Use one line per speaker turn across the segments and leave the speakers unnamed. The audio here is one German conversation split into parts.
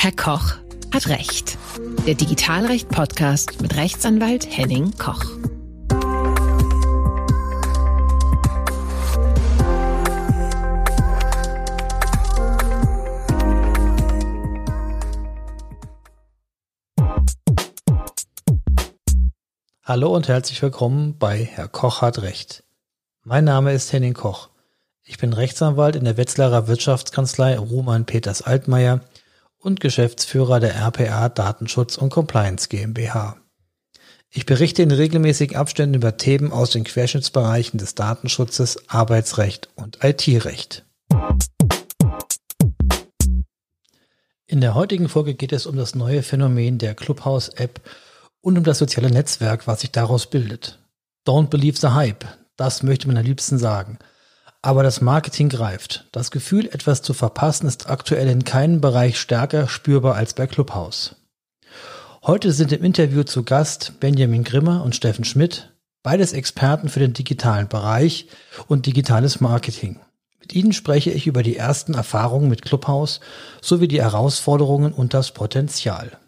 Herr Koch hat Recht. Der Digitalrecht-Podcast mit Rechtsanwalt Henning Koch.
Hallo und herzlich willkommen bei Herr Koch hat Recht. Mein Name ist Henning Koch. Ich bin Rechtsanwalt in der Wetzlarer Wirtschaftskanzlei Roman Peters Altmaier und Geschäftsführer der RPA Datenschutz und Compliance GmbH. Ich berichte in regelmäßigen Abständen über Themen aus den Querschnittsbereichen des Datenschutzes, Arbeitsrecht und IT-Recht. In der heutigen Folge geht es um das neue Phänomen der Clubhouse-App und um das soziale Netzwerk, was sich daraus bildet. Don't believe the hype, das möchte man am liebsten sagen. Aber das Marketing greift. Das Gefühl, etwas zu verpassen, ist aktuell in keinem Bereich stärker spürbar als bei Clubhouse. Heute sind im Interview zu Gast Benjamin Grimmer und Steffen Schmidt, beides Experten für den digitalen Bereich und digitales Marketing. Mit ihnen spreche ich über die ersten Erfahrungen mit Clubhouse sowie die Herausforderungen und das Potenzial.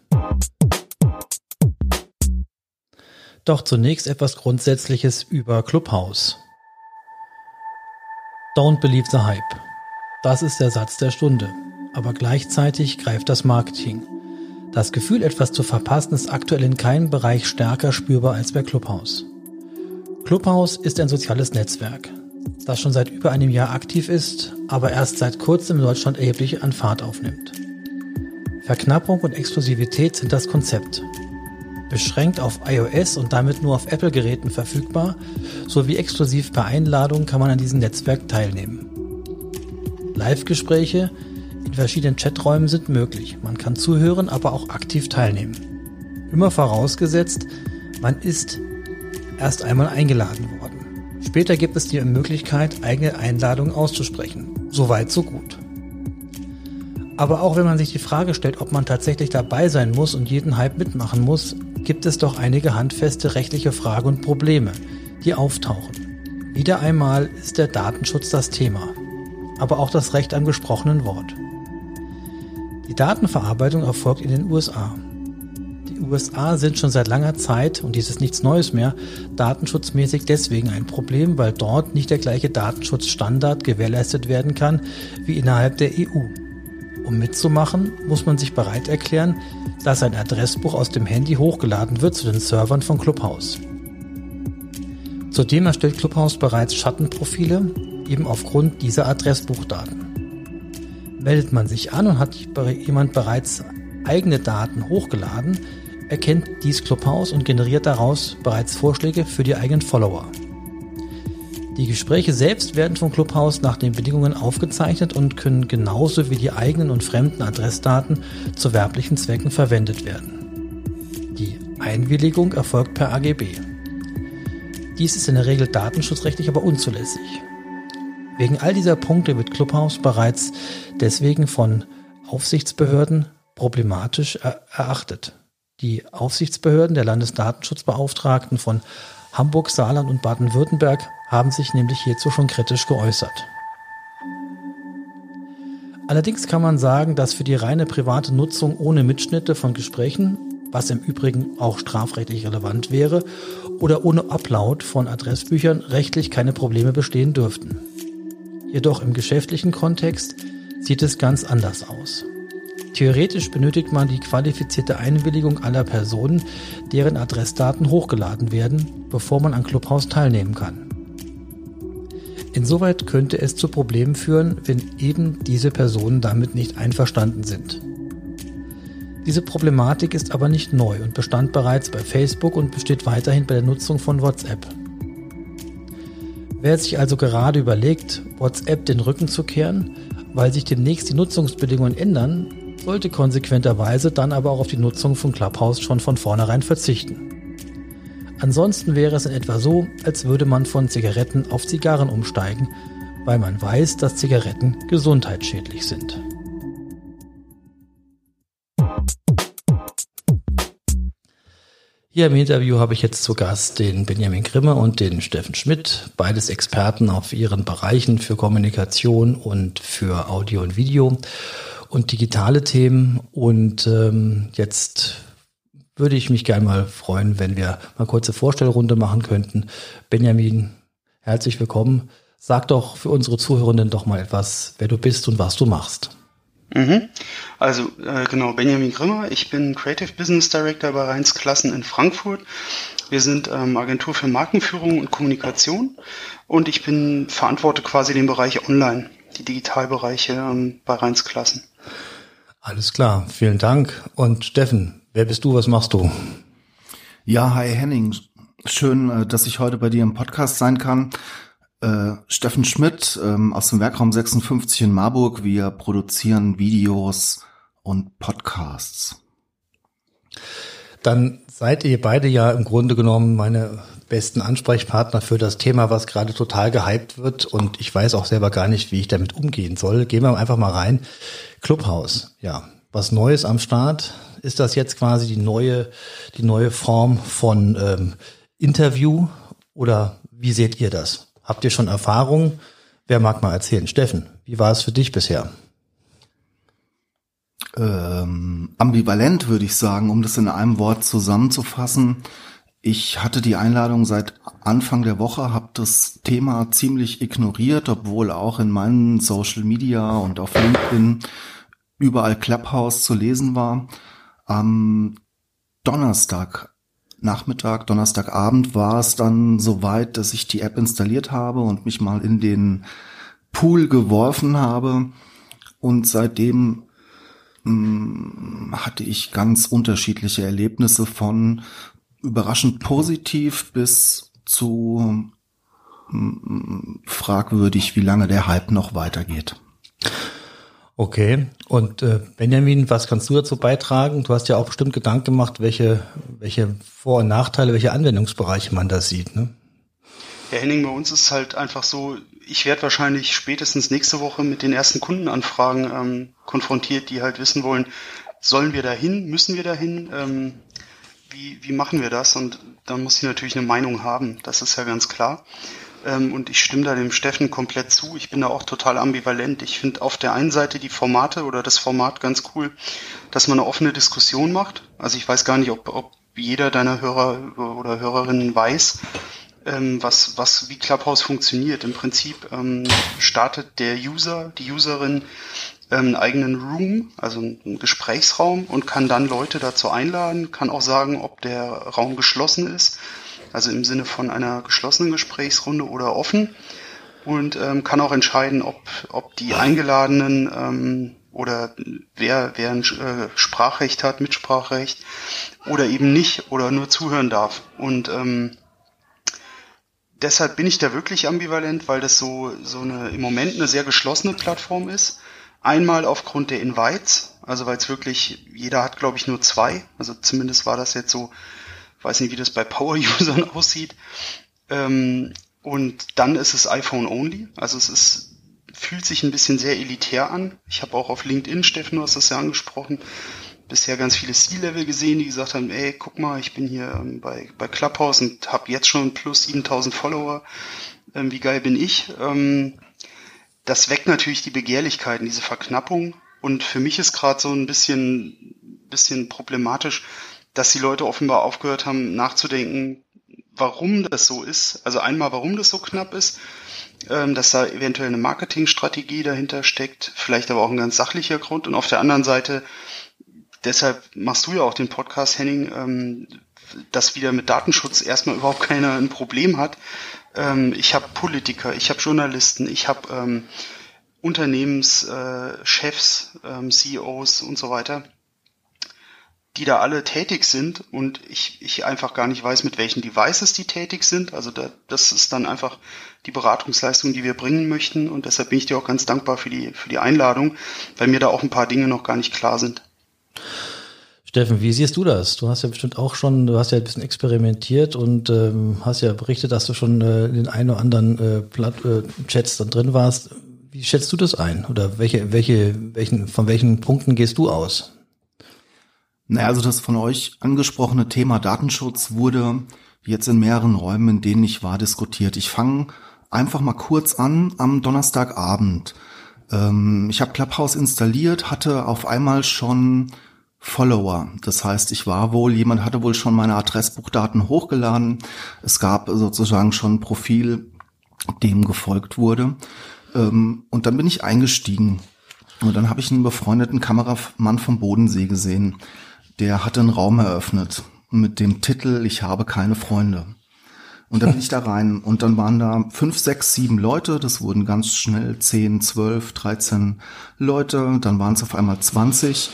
Doch zunächst etwas Grundsätzliches über Clubhouse. Don't believe the hype. Das ist der Satz der Stunde. Aber gleichzeitig greift das Marketing. Das Gefühl, etwas zu verpassen, ist aktuell in keinem Bereich stärker spürbar als bei Clubhouse. Clubhouse ist ein soziales Netzwerk, das schon seit über einem Jahr aktiv ist, aber erst seit kurzem in Deutschland erheblich an Fahrt aufnimmt. Verknappung und Exklusivität sind das Konzept beschränkt auf iOS und damit nur auf Apple-Geräten verfügbar, sowie exklusiv per Einladung kann man an diesem Netzwerk teilnehmen. Live-Gespräche in verschiedenen Chaträumen sind möglich. Man kann zuhören, aber auch aktiv teilnehmen. Immer vorausgesetzt, man ist erst einmal eingeladen worden. Später gibt es die Möglichkeit, eigene Einladungen auszusprechen. Soweit, so gut. Aber auch wenn man sich die Frage stellt, ob man tatsächlich dabei sein muss und jeden Hype mitmachen muss, gibt es doch einige handfeste rechtliche Fragen und Probleme, die auftauchen. Wieder einmal ist der Datenschutz das Thema, aber auch das Recht am gesprochenen Wort. Die Datenverarbeitung erfolgt in den USA. Die USA sind schon seit langer Zeit, und dies ist nichts Neues mehr, datenschutzmäßig deswegen ein Problem, weil dort nicht der gleiche Datenschutzstandard gewährleistet werden kann wie innerhalb der EU. Um mitzumachen, muss man sich bereit erklären, dass ein Adressbuch aus dem Handy hochgeladen wird zu den Servern von Clubhouse. Zudem erstellt Clubhouse bereits Schattenprofile, eben aufgrund dieser Adressbuchdaten. Meldet man sich an und hat jemand bereits eigene Daten hochgeladen, erkennt dies Clubhouse und generiert daraus bereits Vorschläge für die eigenen Follower. Die Gespräche selbst werden vom Clubhouse nach den Bedingungen aufgezeichnet und können genauso wie die eigenen und fremden Adressdaten zu werblichen Zwecken verwendet werden. Die Einwilligung erfolgt per AGB. Dies ist in der Regel datenschutzrechtlich aber unzulässig. Wegen all dieser Punkte wird Clubhouse bereits deswegen von Aufsichtsbehörden problematisch erachtet. Die Aufsichtsbehörden der Landesdatenschutzbeauftragten von Hamburg, Saarland und Baden-Württemberg haben sich nämlich hierzu schon kritisch geäußert. Allerdings kann man sagen, dass für die reine private Nutzung ohne Mitschnitte von Gesprächen, was im Übrigen auch strafrechtlich relevant wäre, oder ohne Upload von Adressbüchern rechtlich keine Probleme bestehen dürften. Jedoch im geschäftlichen Kontext sieht es ganz anders aus. Theoretisch benötigt man die qualifizierte Einwilligung aller Personen, deren Adressdaten hochgeladen werden, bevor man an Clubhouse teilnehmen kann. Insoweit könnte es zu Problemen führen, wenn eben diese Personen damit nicht einverstanden sind. Diese Problematik ist aber nicht neu und bestand bereits bei Facebook und besteht weiterhin bei der Nutzung von WhatsApp. Wer sich also gerade überlegt, WhatsApp den Rücken zu kehren, weil sich demnächst die Nutzungsbedingungen ändern, sollte konsequenterweise dann aber auch auf die Nutzung von Clubhouse schon von vornherein verzichten. Ansonsten wäre es in etwa so, als würde man von Zigaretten auf Zigarren umsteigen, weil man weiß, dass Zigaretten gesundheitsschädlich sind. Hier im Interview habe ich jetzt zu Gast den Benjamin Grimme und den Steffen Schmidt, beides Experten auf ihren Bereichen für Kommunikation und für Audio und Video. und digitale Themen. Und ähm, jetzt würde ich mich gerne mal freuen, wenn wir mal kurze Vorstellrunde machen könnten. Benjamin, herzlich willkommen. Sag doch für unsere Zuhörenden doch mal etwas, wer du bist und was du machst.
Mhm. Also äh, genau, Benjamin Grimmer, ich bin Creative Business Director bei Rheins Klassen in Frankfurt. Wir sind ähm, Agentur für Markenführung und Kommunikation und ich bin verantworte quasi den Bereich Online, die Digitalbereiche ähm, bei Rheins Klassen.
Alles klar, vielen Dank. Und Steffen, wer bist du, was machst du?
Ja, hi Henning, schön, äh, dass ich heute bei dir im Podcast sein kann. Äh, Steffen Schmidt ähm, aus dem Werkraum 56 in Marburg. Wir produzieren Videos und Podcasts.
Dann seid ihr beide ja im Grunde genommen meine besten Ansprechpartner für das Thema, was gerade total gehypt wird. Und ich weiß auch selber gar nicht, wie ich damit umgehen soll. Gehen wir einfach mal rein. Clubhouse, ja. Was Neues am Start? Ist das jetzt quasi die neue, die neue Form von ähm, Interview? Oder wie seht ihr das? Habt ihr schon Erfahrung? Wer mag mal erzählen? Steffen, wie war es für dich bisher?
Ähm, ambivalent würde ich sagen, um das in einem Wort zusammenzufassen. Ich hatte die Einladung seit Anfang der Woche, habe das Thema ziemlich ignoriert, obwohl auch in meinen Social Media und auf LinkedIn überall Clubhouse zu lesen war. Am Donnerstag Nachmittag, Donnerstagabend war es dann soweit, dass ich die App installiert habe und mich mal in den Pool geworfen habe. Und seitdem mh, mm, hatte ich ganz unterschiedliche Erlebnisse von überraschend positiv bis zu mh, mm, fragwürdig, wie lange der Hype noch weitergeht.
Okay. Und äh, Benjamin, was kannst du dazu beitragen? Du hast ja auch bestimmt Gedanken gemacht, welche, welche Vor- und Nachteile, welche Anwendungsbereiche man da sieht. Ne?
Ja, Henning, bei uns ist halt einfach so, ich werde wahrscheinlich spätestens nächste Woche mit den ersten Kundenanfragen ähm, konfrontiert, die halt wissen wollen, sollen wir dahin, müssen wir dahin, ähm, wie, wie machen wir das? Und dann muss ich natürlich eine Meinung haben, das ist ja ganz klar. Ähm, und ich stimme da dem Steffen komplett zu. Ich bin da auch total ambivalent. Ich finde auf der einen Seite die Formate oder das Format ganz cool, dass man eine offene Diskussion macht. Also ich weiß gar nicht, ob, ob jeder deiner Hörer oder Hörerinnen weiß, ähm, was, was, wie Clubhouse funktioniert. Im Prinzip ähm, startet der User, die Userin ähm, einen eigenen Room, also einen Gesprächsraum und kann dann Leute dazu einladen, kann auch sagen, ob der Raum geschlossen ist also im Sinne von einer geschlossenen Gesprächsrunde oder offen und ähm, kann auch entscheiden, ob, ob die Eingeladenen ähm, oder wer, wer ein äh, Sprachrecht hat, Mitsprachrecht oder eben nicht oder nur zuhören darf. Und ähm, deshalb bin ich da wirklich ambivalent, weil das so, so eine im Moment eine sehr geschlossene Plattform ist. Einmal aufgrund der Invites, also weil es wirklich, jeder hat glaube ich nur zwei, also zumindest war das jetzt so weiß nicht, wie das bei Power-Usern aussieht. Ähm, und dann ist es iPhone only. Also es ist, fühlt sich ein bisschen sehr elitär an. Ich habe auch auf LinkedIn, Steffen, du hast das ja angesprochen, bisher ganz viele C-Level gesehen, die gesagt haben, ey, guck mal, ich bin hier ähm, bei, bei Clubhouse und habe jetzt schon plus 7000 Follower. Ähm, wie geil bin ich? Ähm, das weckt natürlich die Begehrlichkeiten, diese Verknappung. Und für mich ist gerade so ein bisschen, bisschen problematisch, dass die Leute offenbar aufgehört haben nachzudenken, warum das so ist. Also einmal, warum das so knapp ist, ähm, dass da eventuell eine Marketingstrategie dahinter steckt, vielleicht aber auch ein ganz sachlicher Grund. Und auf der anderen Seite, deshalb machst du ja auch den Podcast, Henning, ähm, dass wieder mit Datenschutz erstmal überhaupt keiner ein Problem hat. Ähm, ich habe Politiker, ich habe Journalisten, ich habe Unternehmenschefs, äh, CEOs und so weiter die da alle tätig sind und ich, ich einfach gar nicht weiß, mit welchen Devices die tätig sind. Also da, das ist dann einfach die Beratungsleistung, die wir bringen möchten und deshalb bin ich dir auch ganz dankbar für die, für die Einladung, weil mir da auch ein paar Dinge noch gar nicht klar sind.
Steffen, wie siehst du das? Du hast ja bestimmt auch schon, du hast ja ein bisschen experimentiert und ähm, hast ja berichtet, dass du schon äh, in den einen oder anderen äh, Platt, äh, Chats dann drin warst. Wie schätzt du das ein? Oder welche, welche, welchen, von welchen Punkten gehst du aus?
Naja, also das von euch angesprochene Thema Datenschutz wurde jetzt in mehreren Räumen, in denen ich war, diskutiert. Ich fange einfach mal kurz an am Donnerstagabend. Ähm, ich habe Clubhouse installiert, hatte auf einmal schon Follower. Das heißt, ich war wohl, jemand hatte wohl schon meine Adressbuchdaten hochgeladen. Es gab sozusagen schon ein Profil, dem gefolgt wurde. Ähm, und dann bin ich eingestiegen. Und dann habe ich einen befreundeten Kameramann vom Bodensee gesehen. Der hatte einen Raum eröffnet mit dem Titel Ich habe keine Freunde. Und dann bin ich da rein und dann waren da fünf, sechs, sieben Leute. Das wurden ganz schnell zehn, zwölf, dreizehn Leute. Dann waren es auf einmal zwanzig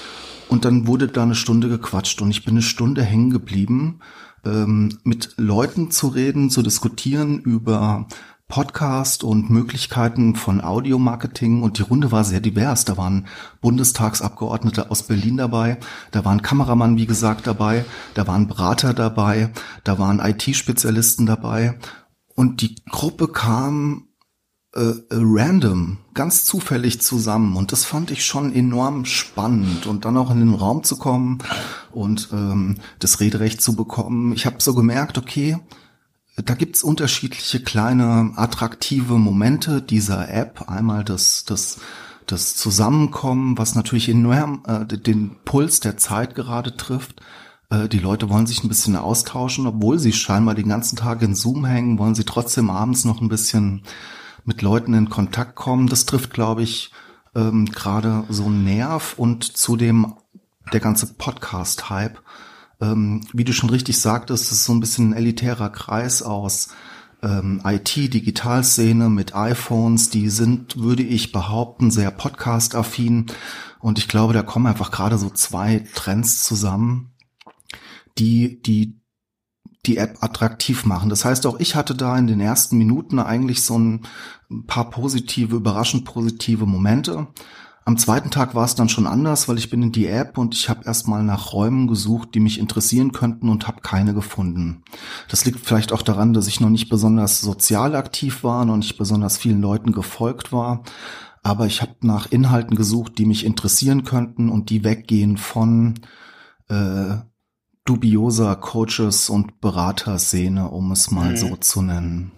und dann wurde da eine Stunde gequatscht und ich bin eine Stunde hängen geblieben, ähm, mit Leuten zu reden, zu diskutieren über Podcast und Möglichkeiten von Audiomarketing und die Runde war sehr divers. Da waren Bundestagsabgeordnete aus Berlin dabei, da waren Kameramann, wie gesagt, dabei, da waren Berater dabei, da waren IT-Spezialisten dabei und die Gruppe kam äh, random, ganz zufällig zusammen und das fand ich schon enorm spannend und dann auch in den Raum zu kommen und ähm, das Rederecht zu bekommen. Ich habe so gemerkt, okay, da gibt's unterschiedliche kleine attraktive Momente dieser App. Einmal das, das, das Zusammenkommen, was natürlich enorm äh, den Puls der Zeit gerade trifft. Äh, die Leute wollen sich ein bisschen austauschen, obwohl sie scheinbar den ganzen Tag in Zoom hängen, wollen sie trotzdem abends noch ein bisschen mit Leuten in Kontakt kommen. Das trifft, glaube ich, ähm, gerade so einen Nerv und zudem der ganze Podcast-Hype ähm, wie du schon richtig sagtest, es ist so ein bisschen ein elitärer Kreis aus ähm, IT, Digitalszene mit iPhones, die sind, würde ich behaupten, sehr podcast-affin. Und ich glaube, da kommen einfach gerade so zwei Trends zusammen, die, die die App attraktiv machen. Das heißt, auch ich hatte da in den ersten Minuten eigentlich so ein paar positive, überraschend positive Momente. Am zweiten Tag war es dann schon anders, weil ich bin in die App und ich habe erstmal nach Räumen gesucht, die mich interessieren könnten und habe keine gefunden. Das liegt vielleicht auch daran, dass ich noch nicht besonders sozial aktiv war, noch nicht besonders vielen Leuten gefolgt war. Aber ich habe nach Inhalten gesucht, die mich interessieren könnten und die weggehen von äh, dubioser Coaches und Beraterszene, um es mal mhm. so zu nennen.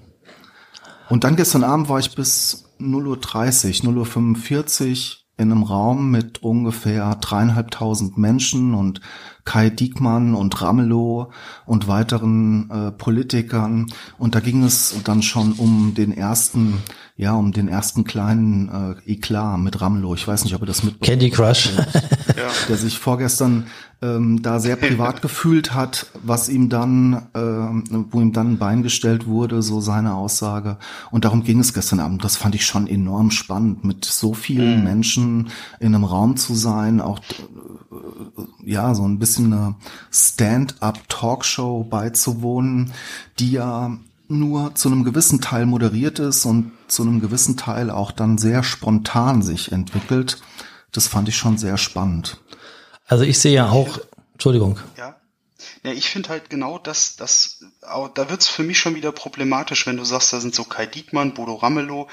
Und dann gestern Abend war ich bis 0.30 Uhr, 0.45 Uhr in einem Raum mit ungefähr dreieinhalbtausend Menschen und Kai Diekmann und Ramelow und weiteren äh, Politikern. Und da ging es dann schon um den ersten, ja, um den ersten kleinen äh, Eklat mit Ramelow. Ich weiß nicht, ob ihr das mitbekommen
Candy Crush.
ja. Der sich vorgestern ähm, da sehr privat gefühlt hat, was ihm dann, äh, wo ihm dann ein Bein gestellt wurde, so seine Aussage. Und darum ging es gestern Abend. Das fand ich schon enorm spannend, mit so vielen mhm. Menschen in einem Raum zu sein, auch äh, ja, so ein bisschen eine Stand-up-Talkshow beizuwohnen, die ja nur zu einem gewissen Teil moderiert ist und zu einem gewissen Teil auch dann sehr spontan sich entwickelt. Das fand ich schon sehr spannend.
Also ich sehe ja auch, Entschuldigung.
Ja. Ja, ich finde halt genau das, das, da wird's für mich schon wieder problematisch, wenn du sagst, da sind so Kai Diekmann, Bodo Ramelow.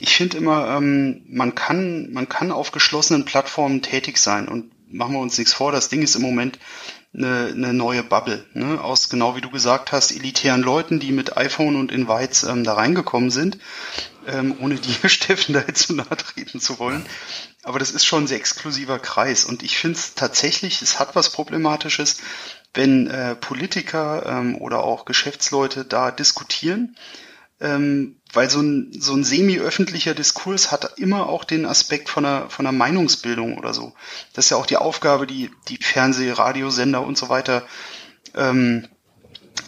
Ich finde immer, ähm, man kann, man kann auf geschlossenen Plattformen tätig sein und machen wir uns nichts vor, das Ding ist im Moment eine, eine neue Bubble, ne? aus genau wie du gesagt hast, elitären Leuten, die mit iPhone und Invites ähm, da reingekommen sind, ähm, ohne die Steffen da jetzt zu nahe treten zu wollen. Aber das ist schon ein sehr exklusiver Kreis und ich finde es tatsächlich, es hat was Problematisches, wenn äh, Politiker ähm, oder auch Geschäftsleute da diskutieren ähm, weil so ein, so ein semi-öffentlicher Diskurs hat immer auch den Aspekt von einer, von einer Meinungsbildung oder so. Das ist ja auch die Aufgabe, die die Fernseh-, Radiosender und so weiter ähm,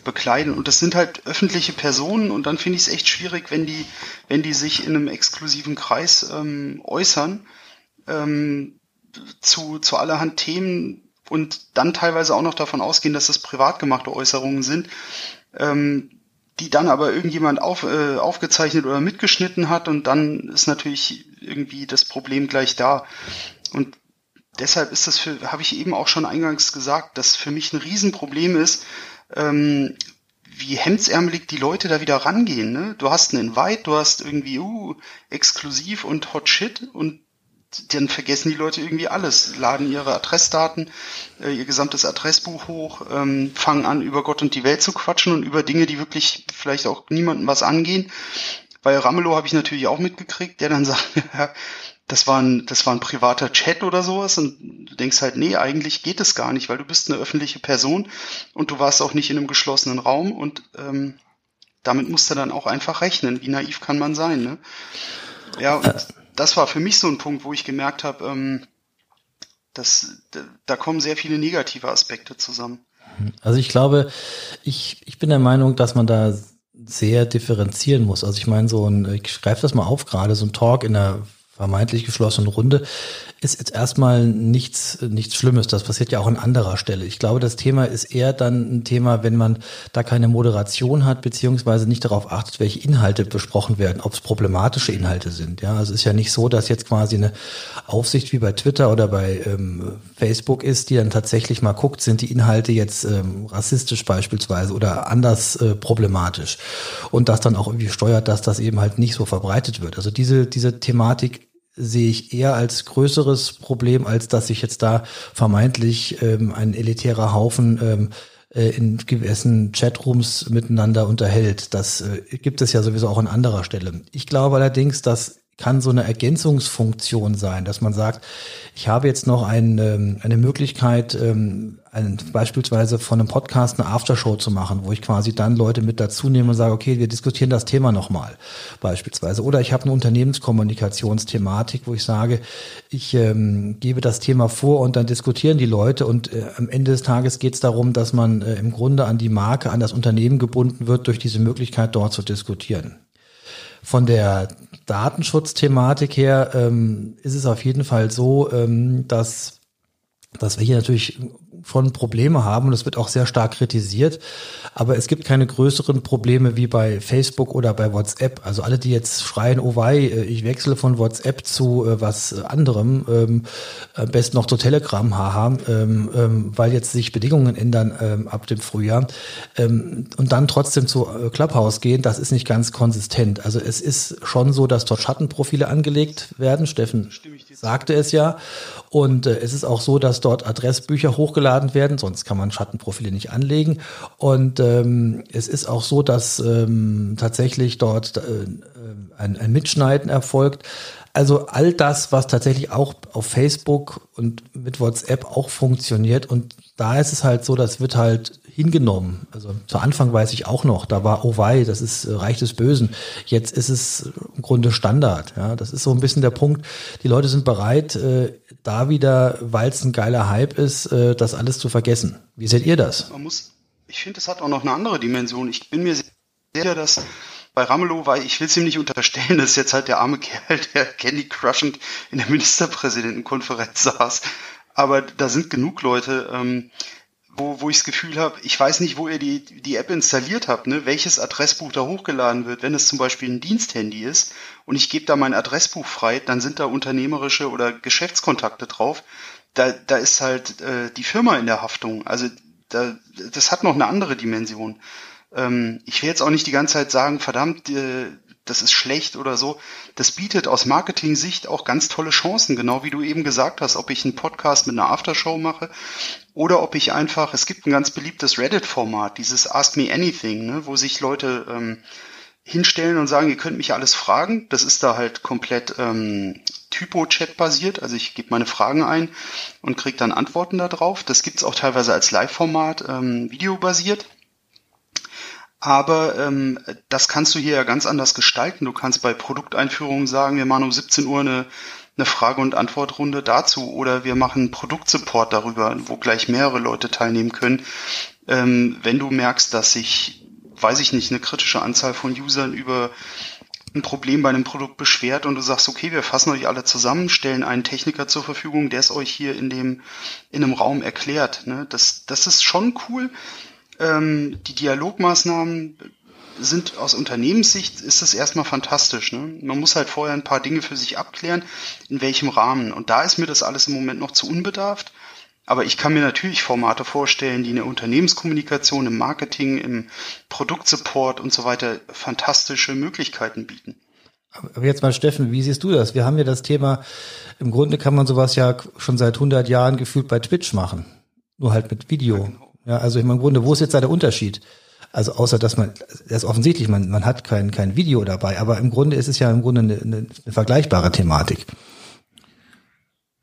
bekleiden. Und das sind halt öffentliche Personen und dann finde ich es echt schwierig, wenn die, wenn die sich in einem exklusiven Kreis ähm, äußern ähm, zu, zu allerhand Themen und dann teilweise auch noch davon ausgehen, dass das privat gemachte Äußerungen sind. Ähm, die dann aber irgendjemand auf, äh, aufgezeichnet oder mitgeschnitten hat und dann ist natürlich irgendwie das Problem gleich da. Und deshalb ist das für, habe ich eben auch schon eingangs gesagt, dass für mich ein Riesenproblem ist, ähm, wie hemdsärmelig die Leute da wieder rangehen. Ne? Du hast einen Invite, du hast irgendwie uh, exklusiv und Hot Shit und dann vergessen die Leute irgendwie alles, laden ihre Adressdaten, äh, ihr gesamtes Adressbuch hoch, ähm, fangen an, über Gott und die Welt zu quatschen und über Dinge, die wirklich vielleicht auch niemandem was angehen. Bei Ramelow habe ich natürlich auch mitgekriegt, der dann sagt, das war ein, das war ein privater Chat oder sowas und du denkst halt, nee, eigentlich geht es gar nicht, weil du bist eine öffentliche Person und du warst auch nicht in einem geschlossenen Raum und ähm, damit musst du dann auch einfach rechnen. Wie naiv kann man sein, ne? Ja, und das war für mich so ein Punkt, wo ich gemerkt habe, ähm, dass da kommen sehr viele negative Aspekte zusammen.
Also ich glaube, ich, ich bin der Meinung, dass man da sehr differenzieren muss. Also ich meine, so ein, ich greife das mal auf gerade, so ein Talk in einer vermeintlich geschlossenen Runde ist jetzt erstmal nichts, nichts Schlimmes. Das passiert ja auch an anderer Stelle. Ich glaube, das Thema ist eher dann ein Thema, wenn man da keine Moderation hat, beziehungsweise nicht darauf achtet, welche Inhalte besprochen werden, ob es problematische Inhalte sind. Ja, also es ist ja nicht so, dass jetzt quasi eine Aufsicht wie bei Twitter oder bei ähm, Facebook ist, die dann tatsächlich mal guckt, sind die Inhalte jetzt ähm, rassistisch beispielsweise oder anders äh, problematisch und das dann auch irgendwie steuert, dass das eben halt nicht so verbreitet wird. Also diese, diese Thematik sehe ich eher als größeres Problem, als dass sich jetzt da vermeintlich ähm, ein elitärer Haufen ähm, äh, in gewissen Chatrooms miteinander unterhält. Das äh, gibt es ja sowieso auch an anderer Stelle. Ich glaube allerdings, dass kann so eine Ergänzungsfunktion sein, dass man sagt, ich habe jetzt noch ein, ähm, eine Möglichkeit, ähm, ein, beispielsweise von einem Podcast eine Aftershow zu machen, wo ich quasi dann Leute mit dazu nehme und sage, okay, wir diskutieren das Thema nochmal beispielsweise. Oder ich habe eine Unternehmenskommunikationsthematik, wo ich sage, ich ähm, gebe das Thema vor und dann diskutieren die Leute und äh, am Ende des Tages geht es darum, dass man äh, im Grunde an die Marke, an das Unternehmen gebunden wird durch diese Möglichkeit dort zu diskutieren. Von der Datenschutzthematik her ähm, ist es auf jeden Fall so, ähm, dass, dass wir hier natürlich schon Probleme haben und es wird auch sehr stark kritisiert. Aber es gibt keine größeren Probleme wie bei Facebook oder bei WhatsApp. Also alle, die jetzt schreien, oh wei, äh, ich wechsle von WhatsApp zu äh, was anderem, ähm, am besten noch zu Telegram, haha, ähm, ähm, weil jetzt sich Bedingungen ändern ähm, ab dem Frühjahr ähm, und dann trotzdem zu äh, Clubhouse gehen, das ist nicht ganz konsistent. Also es ist schon so, dass dort Schattenprofile angelegt werden. Steffen sagte es ja. Und äh, es ist auch so, dass dort Adressbücher hochgeladen werden, sonst kann man Schattenprofile nicht anlegen. Und ähm, es ist auch so, dass ähm, tatsächlich dort äh, ein, ein Mitschneiden erfolgt. Also all das, was tatsächlich auch auf Facebook und mit WhatsApp auch funktioniert. Und da ist es halt so, das wird halt hingenommen. Also zu Anfang weiß ich auch noch, da war, oh wei, das ist äh, Reich des Bösen. Jetzt ist es im Grunde Standard. Ja, das ist so ein bisschen der Punkt. Die Leute sind bereit, äh, da wieder, weil es ein geiler Hype ist, äh, das alles zu vergessen. Wie seht ihr das?
Man muss, ich finde, es hat auch noch eine andere Dimension. Ich bin mir sicher, dass bei Ramelow, weil ich will es ihm nicht unterstellen, das ist jetzt halt der arme Kerl, der Candy Crushend in der Ministerpräsidentenkonferenz saß. Aber da sind genug Leute, ähm, wo, wo ich das Gefühl habe, ich weiß nicht, wo ihr die, die App installiert habt, ne? welches Adressbuch da hochgeladen wird. Wenn es zum Beispiel ein Diensthandy ist und ich gebe da mein Adressbuch frei, dann sind da unternehmerische oder Geschäftskontakte drauf. Da, da ist halt äh, die Firma in der Haftung. Also da, das hat noch eine andere Dimension. Ähm, ich will jetzt auch nicht die ganze Zeit sagen, verdammt, äh, das ist schlecht oder so. Das bietet aus Marketing-Sicht auch ganz tolle Chancen, genau wie du eben gesagt hast, ob ich einen Podcast mit einer Aftershow mache oder ob ich einfach, es gibt ein ganz beliebtes Reddit-Format, dieses Ask Me Anything, ne, wo sich Leute ähm, hinstellen und sagen, ihr könnt mich alles fragen. Das ist da halt komplett ähm, Typo-Chat basiert. Also ich gebe meine Fragen ein und kriege dann Antworten darauf. Das gibt's auch teilweise als Live-Format, ähm, videobasiert. Aber ähm, das kannst du hier ja ganz anders gestalten. Du kannst bei Produkteinführungen sagen, wir machen um 17 Uhr eine, eine Frage- und Antwortrunde dazu oder wir machen Produktsupport darüber, wo gleich mehrere Leute teilnehmen können. Ähm, wenn du merkst, dass sich, weiß ich nicht, eine kritische Anzahl von Usern über ein Problem bei einem Produkt beschwert und du sagst, okay, wir fassen euch alle zusammen, stellen einen Techniker zur Verfügung, der es euch hier in dem in einem Raum erklärt. Ne? Das, das ist schon cool. Ähm, die Dialogmaßnahmen sind aus Unternehmenssicht ist das erstmal fantastisch. Ne? Man muss halt vorher ein paar Dinge für sich abklären, in welchem Rahmen. Und da ist mir das alles im Moment noch zu unbedarft. Aber ich kann mir natürlich Formate vorstellen, die in der Unternehmenskommunikation, im Marketing, im Produktsupport und so weiter fantastische Möglichkeiten bieten.
Aber jetzt mal Steffen, wie siehst du das? Wir haben ja das Thema, im Grunde kann man sowas ja schon seit 100 Jahren gefühlt bei Twitch machen. Nur halt mit Video. Ja, genau. Ja, also im Grunde, wo ist jetzt da der Unterschied? Also außer dass man, das ist offensichtlich, man, man hat kein, kein Video dabei, aber im Grunde ist es ja im Grunde eine, eine, eine vergleichbare Thematik.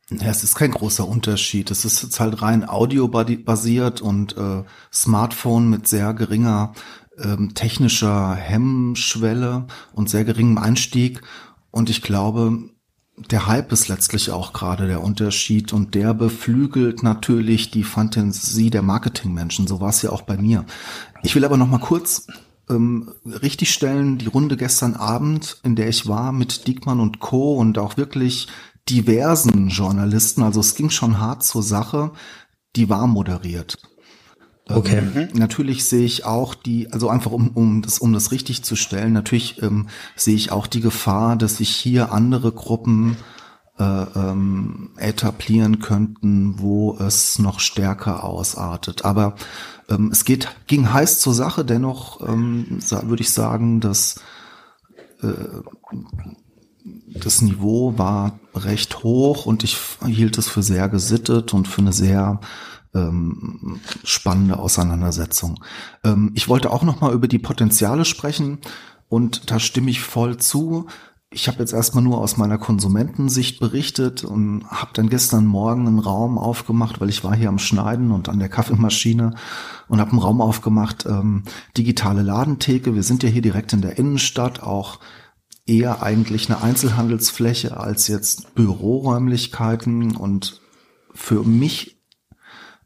Ja, es ist kein großer Unterschied. Es ist jetzt halt rein audiobasiert und äh, Smartphone mit sehr geringer ähm, technischer Hemmschwelle und sehr geringem Einstieg. Und ich glaube, der Hype ist letztlich auch gerade der Unterschied und der beflügelt natürlich die Fantasie der Marketingmenschen. So war es ja auch bei mir. Ich will aber noch mal kurz ähm, richtigstellen, die Runde gestern Abend, in der ich war mit Diekmann und Co. und auch wirklich diversen Journalisten, also es ging schon hart zur Sache, die war moderiert.
Okay.
Ähm, natürlich sehe ich auch die, also einfach um, um das, um das richtig zu stellen, natürlich ähm, sehe ich auch die Gefahr, dass sich hier andere Gruppen äh, ähm, etablieren könnten, wo es noch stärker ausartet. Aber ähm, es geht, ging heiß zur Sache, dennoch ähm, würde ich sagen, dass äh, das Niveau war recht hoch und ich hielt es für sehr gesittet und für eine sehr ähm, spannende Auseinandersetzung. Ähm, ich wollte auch noch mal über die Potenziale sprechen und da stimme ich voll zu. Ich habe jetzt erstmal nur aus meiner Konsumentensicht berichtet und habe dann gestern Morgen einen Raum aufgemacht, weil ich war hier am Schneiden und an der Kaffeemaschine und habe einen Raum aufgemacht, ähm, digitale Ladentheke. Wir sind ja hier direkt in der Innenstadt, auch eher eigentlich eine Einzelhandelsfläche als jetzt Büroräumlichkeiten und für mich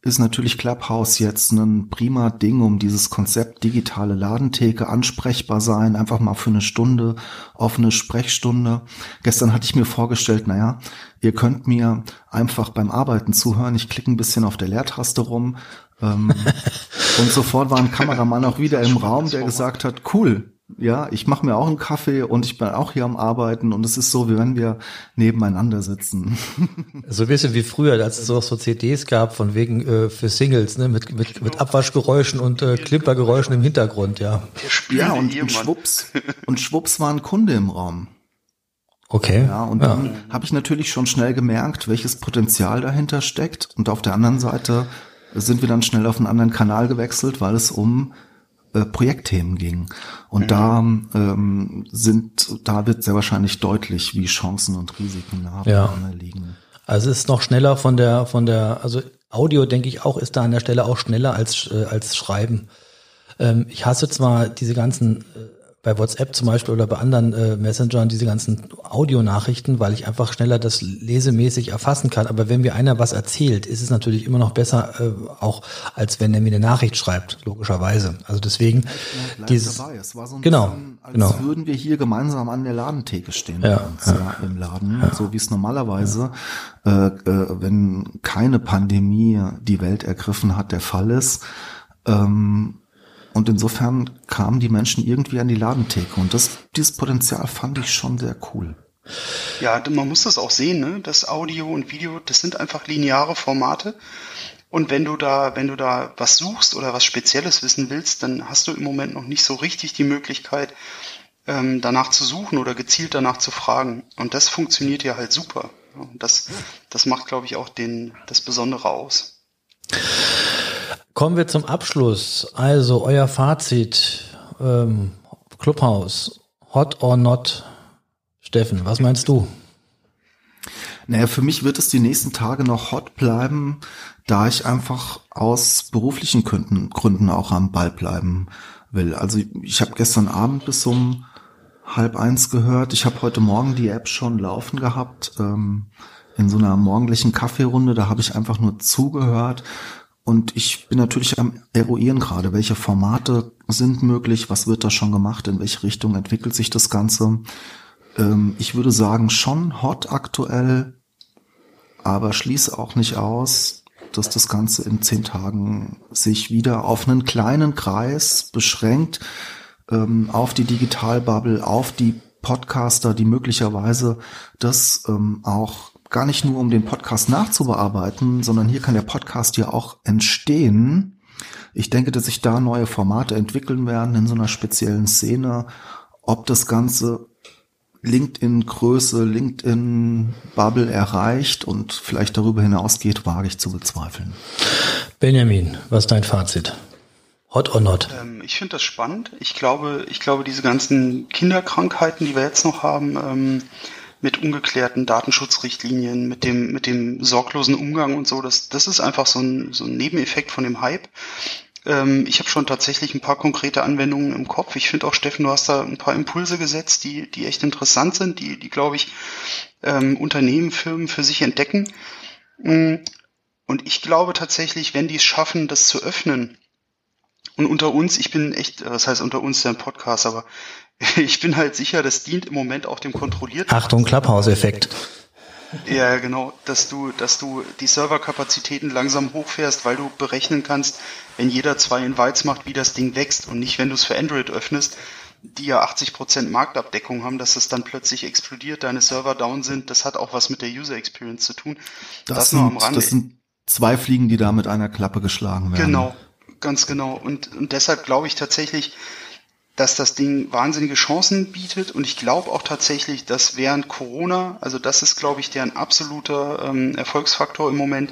ist natürlich Clubhouse jetzt ein prima Ding, um dieses Konzept digitale Ladentheke ansprechbar sein, einfach mal für eine Stunde, offene Sprechstunde. Gestern hatte ich mir vorgestellt, naja, ihr könnt mir einfach beim Arbeiten zuhören. Ich klicke ein bisschen auf der Leertaste rum. Ähm, und sofort war ein Kameramann auch wieder im Raum, der gesagt hat, cool, ja, ich mache mir auch einen Kaffee und ich bin auch hier am Arbeiten und es ist so, wie wenn wir nebeneinander sitzen.
So ein bisschen wie früher, als es auch so CDs gab, von wegen äh, für Singles, ne, mit, mit, mit Abwaschgeräuschen und äh, Klimpergeräuschen im Hintergrund, ja.
Ja, und, und schwupps, und schwupps war ein Kunde im Raum.
Okay.
Ja, und ja. dann habe ich natürlich schon schnell gemerkt, welches Potenzial dahinter steckt. Und auf der anderen Seite sind wir dann schnell auf einen anderen Kanal gewechselt, weil es um äh, Projektthemen ging. Und mhm. da ähm, sind, da wird sehr wahrscheinlich deutlich, wie Chancen und Risiken nah
ja. liegen. Also es ist noch schneller von der, von der, also Audio denke ich auch, ist da an der Stelle auch schneller als, äh, als Schreiben. Ähm, ich hasse zwar diese ganzen äh, bei WhatsApp zum Beispiel oder bei anderen äh, Messengern diese ganzen Audionachrichten, weil ich einfach schneller das lesemäßig erfassen kann. Aber wenn mir einer was erzählt, ist es natürlich immer noch besser, äh, auch als wenn er mir eine Nachricht schreibt, logischerweise. Also deswegen ja, dieses dabei.
Es war so
ein genau,
bisschen, als
genau.
würden wir hier gemeinsam an der Ladentheke stehen
ja,
uns, ja. im Laden, so wie es normalerweise, äh, äh, wenn keine Pandemie die Welt ergriffen hat, der Fall ist. Ähm, und insofern kamen die Menschen irgendwie an die Ladentheke. Und das, dieses Potenzial fand ich schon sehr cool.
Ja, man muss das auch sehen, ne? Das Audio und Video, das sind einfach lineare Formate. Und wenn du da, wenn du da was suchst oder was Spezielles wissen willst, dann hast du im Moment noch nicht so richtig die Möglichkeit, ähm, danach zu suchen oder gezielt danach zu fragen. Und das funktioniert ja halt super. Und das, das macht, glaube ich, auch den, das Besondere aus.
Kommen wir zum Abschluss. Also euer Fazit, ähm, Clubhouse, hot or not? Steffen, was meinst du?
Naja, für mich wird es die nächsten Tage noch hot bleiben, da ich einfach aus beruflichen Gründen, Gründen auch am Ball bleiben will. Also ich habe gestern Abend bis um halb eins gehört. Ich habe heute Morgen die App schon laufen gehabt. Ähm, in so einer morgendlichen Kaffeerunde, da habe ich einfach nur zugehört und ich bin natürlich am eruieren gerade, welche Formate sind möglich, was wird da schon gemacht, in welche Richtung entwickelt sich das Ganze. Ähm, ich würde sagen, schon hot aktuell, aber schließe auch nicht aus, dass das Ganze in zehn Tagen sich wieder auf einen kleinen Kreis beschränkt, ähm, auf die Digitalbubble, auf die Podcaster, die möglicherweise das ähm, auch gar nicht nur um den Podcast nachzubearbeiten, sondern hier kann der Podcast ja auch entstehen. Ich denke, dass sich da neue Formate entwickeln werden in so einer speziellen Szene. Ob das Ganze LinkedIn-Größe, LinkedIn-Bubble erreicht und vielleicht darüber hinausgeht, wage ich zu bezweifeln.
Benjamin, was ist dein Fazit? Hot or not?
Ähm, ich finde das spannend. Ich glaube, ich glaube, diese ganzen Kinderkrankheiten, die wir jetzt noch haben, ähm, mit ungeklärten Datenschutzrichtlinien, mit dem, mit dem sorglosen Umgang und so. Das, das ist einfach so ein, so ein Nebeneffekt von dem Hype. Ähm, ich habe schon tatsächlich ein paar konkrete Anwendungen im Kopf. Ich finde auch, Steffen, du hast da ein paar Impulse gesetzt, die, die echt interessant sind, die, die glaube ich, ähm, Unternehmen, Firmen für sich entdecken. Mm, und ich glaube tatsächlich, wenn die es schaffen, das zu öffnen, und unter uns, ich bin echt, was heißt unter uns der Podcast, aber ich bin halt sicher, das dient im Moment auch dem kontrollierten.
Achtung, Clubhouse-Effekt.
Ja, genau, dass du, dass du die Serverkapazitäten langsam hochfährst, weil du berechnen kannst, wenn jeder zwei Invites macht, wie das Ding wächst und nicht, wenn du es für Android öffnest, die ja 80% Marktabdeckung haben, dass es dann plötzlich explodiert, deine Server down sind. Das hat auch was mit der User Experience zu tun.
Das, das sind, nur am Rande. Das sind zwei Fliegen, die da mit einer Klappe geschlagen werden.
Genau, ganz genau. Und, und deshalb glaube ich tatsächlich, dass das Ding wahnsinnige Chancen bietet und ich glaube auch tatsächlich, dass während Corona, also das ist, glaube ich, deren absoluter ähm, Erfolgsfaktor im Moment,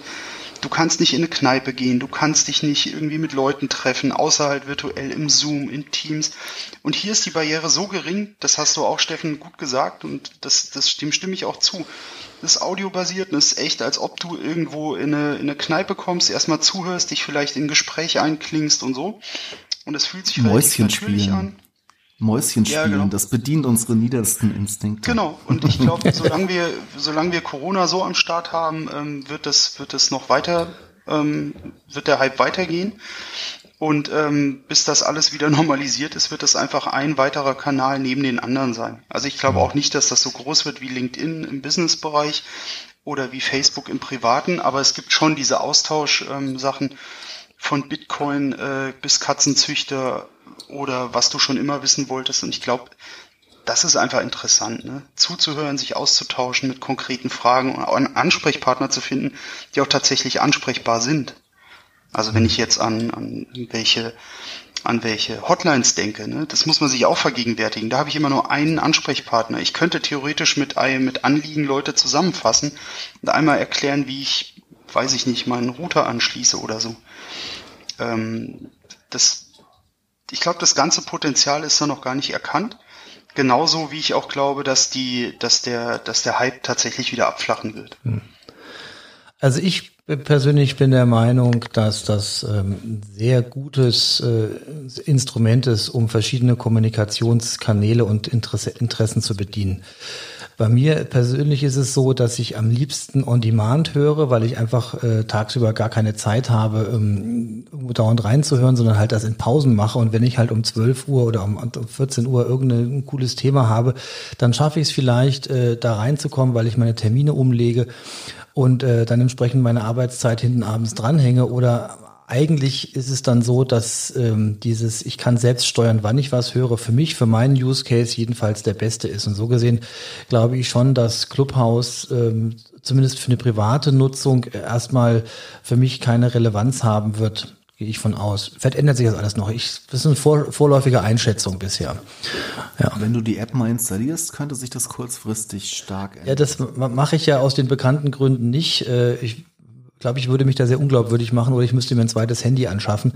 du kannst nicht in eine Kneipe gehen, du kannst dich nicht irgendwie mit Leuten treffen, außer halt virtuell im Zoom, in Teams. Und hier ist die Barriere so gering, das hast du auch, Steffen, gut gesagt und das, das dem stimme ich auch zu. Das ist audiobasiert und ist echt, als ob du irgendwo in eine, in eine Kneipe kommst, erstmal zuhörst, dich vielleicht in ein Gespräch einklingst und so. Und es fühlt sich
Mäuschen natürlich spielen. an. Mäuschen spielen, ja, genau. das bedient unsere niedersten Instinkte.
Genau, und ich glaube, solange wir, solange wir Corona so am Start haben, ähm, wird das, wird das noch weiter, ähm, wird der Hype weitergehen. Und ähm, bis das alles wieder normalisiert ist, wird das einfach ein weiterer Kanal neben den anderen sein. Also ich glaube auch nicht, dass das so groß wird wie LinkedIn im Businessbereich oder wie Facebook im Privaten, aber es gibt schon diese Austausch-Sachen ähm, von Bitcoin äh, bis Katzenzüchter oder was du schon immer wissen wolltest. Und ich glaube, das ist einfach interessant, ne? zuzuhören, sich auszutauschen mit konkreten Fragen und einen Ansprechpartner zu finden, die auch tatsächlich ansprechbar sind. Also wenn ich jetzt an, an welche an welche Hotlines denke, ne, das muss man sich auch vergegenwärtigen. Da habe ich immer nur einen Ansprechpartner. Ich könnte theoretisch mit, mit Anliegen Leute zusammenfassen und einmal erklären, wie ich, weiß ich nicht, meinen Router anschließe oder so. Ähm, das ich glaube, das ganze Potenzial ist da noch gar nicht erkannt. Genauso wie ich auch glaube, dass die, dass der, dass der Hype tatsächlich wieder abflachen wird. Hm.
Also ich persönlich bin der Meinung, dass das ähm, ein sehr gutes äh, Instrument ist, um verschiedene Kommunikationskanäle und Interesse, Interessen zu bedienen. Bei mir persönlich ist es so, dass ich am liebsten on demand höre, weil ich einfach äh, tagsüber gar keine Zeit habe, ähm, dauernd reinzuhören, sondern halt das in Pausen mache. Und wenn ich halt um 12 Uhr oder um, um 14 Uhr irgendein cooles Thema habe, dann schaffe ich es vielleicht, äh, da reinzukommen, weil ich meine Termine umlege und äh, dann entsprechend meine Arbeitszeit hinten abends dranhänge oder eigentlich ist es dann so, dass ähm, dieses, ich kann selbst steuern, wann ich was höre, für mich, für meinen Use Case jedenfalls der beste ist. Und so gesehen glaube ich schon, dass Clubhouse ähm, zumindest für eine private Nutzung erstmal für mich keine Relevanz haben wird. Gehe ich von aus. Vielleicht ändert sich das alles noch. Ich, das ist eine vor, vorläufige Einschätzung bisher.
Ja. Wenn du die App mal installierst, könnte sich das kurzfristig stark ändern.
Ja, das mache ich ja aus den bekannten Gründen nicht. Äh, ich glaube, ich würde mich da sehr unglaubwürdig machen oder ich müsste mir ein zweites Handy anschaffen.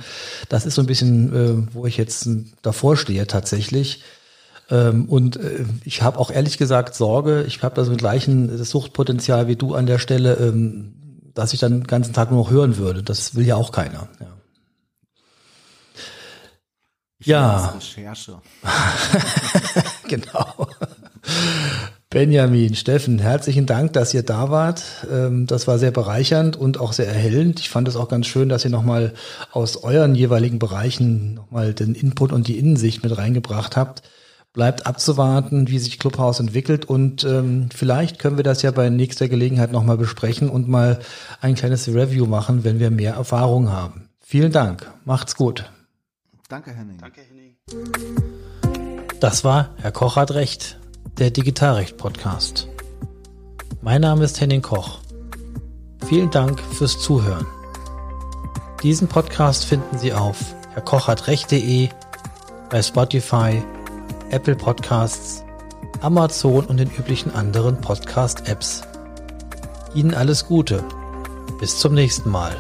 Das ist so ein bisschen, äh, wo ich jetzt davor stehe tatsächlich. Ähm, und äh, ich habe auch ehrlich gesagt Sorge, ich habe da so ein gleichen Suchtpotenzial wie du an der Stelle, ähm, dass ich dann den ganzen Tag nur noch hören würde. Das will ja auch keiner. Ja.
Ich ja. Recherche.
genau. Benjamin, Steffen, herzlichen Dank, dass ihr da wart. Ähm, das war sehr bereichernd und auch sehr erhellend. Ich fand es auch ganz schön, dass ihr nochmal aus euren jeweiligen Bereichen nochmal den Input und die Innensicht mit reingebracht habt. Bleibt abzuwarten, wie sich Clubhouse entwickelt und ähm, vielleicht können wir das ja bei nächster Gelegenheit nochmal besprechen und mal ein kleines Review machen, wenn wir mehr Erfahrung haben. Vielen Dank. Macht's gut.
Danke, Henning. Danke, Henning.
Das war Herr Koch hat recht der Digitalrecht-Podcast. Mein Name ist Henning Koch. Vielen Dank fürs Zuhören. Diesen Podcast finden Sie auf herrkochhatrecht.de, bei Spotify, Apple Podcasts, Amazon und den üblichen anderen Podcast-Apps. Ihnen alles Gute. Bis zum nächsten Mal.